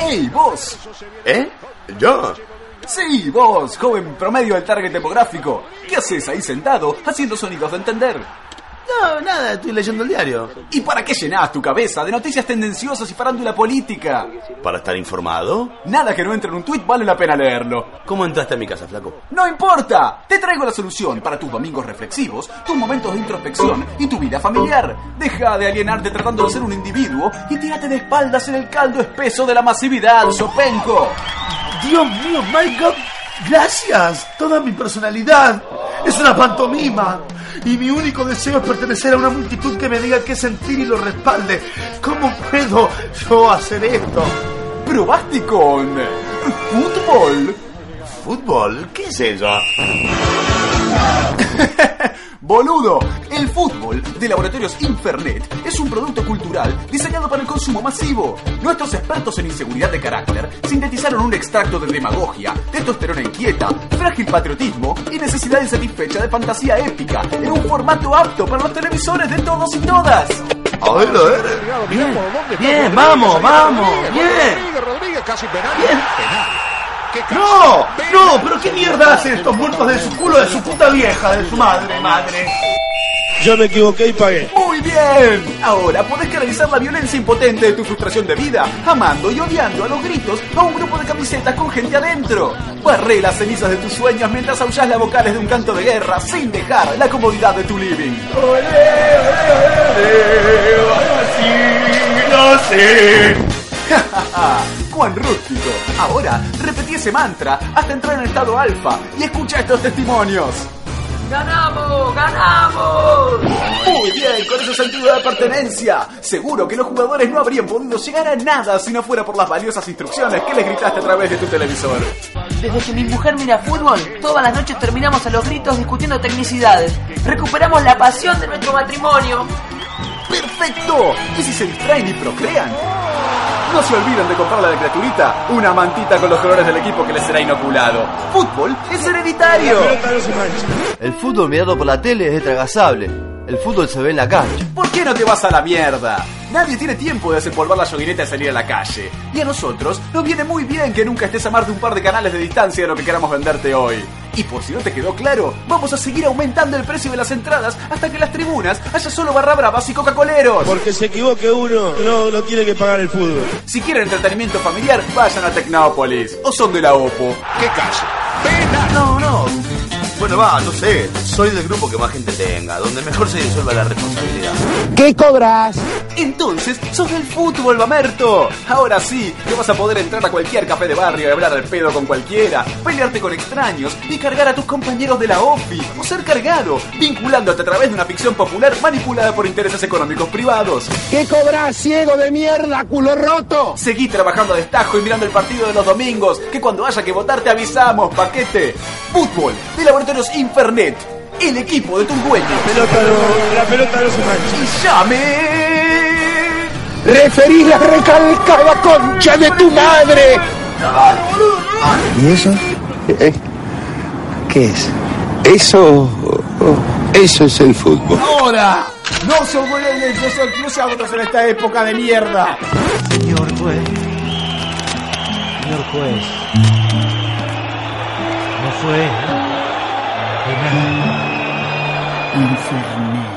¡Ey, vos! ¿Eh? ¿Yo? Sí, vos, joven promedio del target demográfico. ¿Qué haces ahí sentado haciendo sonidos de entender? No, nada, estoy leyendo el diario. ¿Y para qué llenás tu cabeza de noticias tendenciosas y farándula política? ¿Para estar informado? Nada que no entre en un tuit vale la pena leerlo. ¿Cómo entraste a mi casa, flaco? ¡No importa! Te traigo la solución para tus domingos reflexivos, tus momentos de introspección y tu vida familiar. Deja de alienarte tratando de ser un individuo y tírate de espaldas en el caldo espeso de la masividad, Sopenco. Dios mío, my God, gracias. Toda mi personalidad es una pantomima. Y mi único deseo es pertenecer a una multitud que me diga qué sentir y lo respalde. ¿Cómo puedo yo hacer esto? ¿Probaste con fútbol? ¿Fútbol? ¿Qué es eso? Boludo, el fútbol de Laboratorios Infernet es un producto cultural diseñado para el consumo masivo. Nuestros expertos en inseguridad de carácter sintetizaron un extracto de demagogia, testosterona inquieta, frágil patriotismo y necesidad insatisfecha de fantasía épica en un formato apto para los televisores de todos y todas. A ver, a ver. Bien, bien, vamos, vamos, bien. Bien. No, no, pero qué mierda hacen estos muertos de su culo, de su puta vieja, de su madre, madre. Yo me equivoqué y pagué. Muy bien. Ahora podés canalizar la violencia impotente de tu frustración de vida, amando y odiando a los gritos a un grupo de camisetas con gente adentro. Barré las cenizas de tus sueños mientras aullás las vocales de un canto de guerra sin dejar la comodidad de tu living. no sé. ¡Cuán rústico! Ahora, repetí ese mantra hasta entrar en estado alfa y escucha estos testimonios. ¡Ganamos! ¡Ganamos! Muy bien, con ese sentido de pertenencia. Seguro que los jugadores no habrían podido llegar a nada si no fuera por las valiosas instrucciones que les gritaste a través de tu televisor. Desde que mi mujer mira fútbol, todas las noches terminamos a los gritos discutiendo tecnicidades. Recuperamos la pasión de nuestro matrimonio. ¡Perfecto! ¿Y si se distraen y procrean? No se olviden de comprarle a la criaturita una mantita con los colores del equipo que les será inoculado. Fútbol es hereditario. El fútbol mirado por la tele es destragasable. El fútbol se ve en la cancha. ¿Por qué no te vas a la mierda? Nadie tiene tiempo de desempolvar la yoguineta y salir a la calle. Y a nosotros nos viene muy bien que nunca estés a más de un par de canales de distancia de lo que queramos venderte hoy. Y por si no te quedó claro, vamos a seguir aumentando el precio de las entradas hasta que en las tribunas haya solo barra bravas y coca-coleros. Porque se equivoque uno, no, no tiene que pagar el fútbol. Si quieren entretenimiento familiar, vayan a Tecnópolis. O son de la OPO. ¿Qué calle? No, no. Bueno, va, no sé. Soy del grupo que más gente tenga, donde mejor se disuelva la responsabilidad. ¿Qué cobras? Entonces, sos del fútbol, Mamerto. Ahora sí, que vas a poder entrar a cualquier café de barrio y hablar al pedo con cualquiera, pelearte con extraños y cargar a tus compañeros de la OFI, o ser cargado, vinculándote a través de una ficción popular manipulada por intereses económicos privados. ¿Qué cobras, ciego de mierda, culo roto? Seguí trabajando a destajo y mirando el partido de los domingos, que cuando haya que votar te avisamos, paquete. Fútbol, de Infernet, el equipo de tus dueños. Pelota no- la pelota no se mancha. Y llame... Referí la recalcada concha de tu madre. ¿Y eso? ¿Eh? ¿Qué es? Eso. Eso es el fútbol. ¡Ahora! ¡No se yo soy cruzados en esta época de mierda! Señor juez. Señor juez. No fue. ¿eh? De nada. Infernet.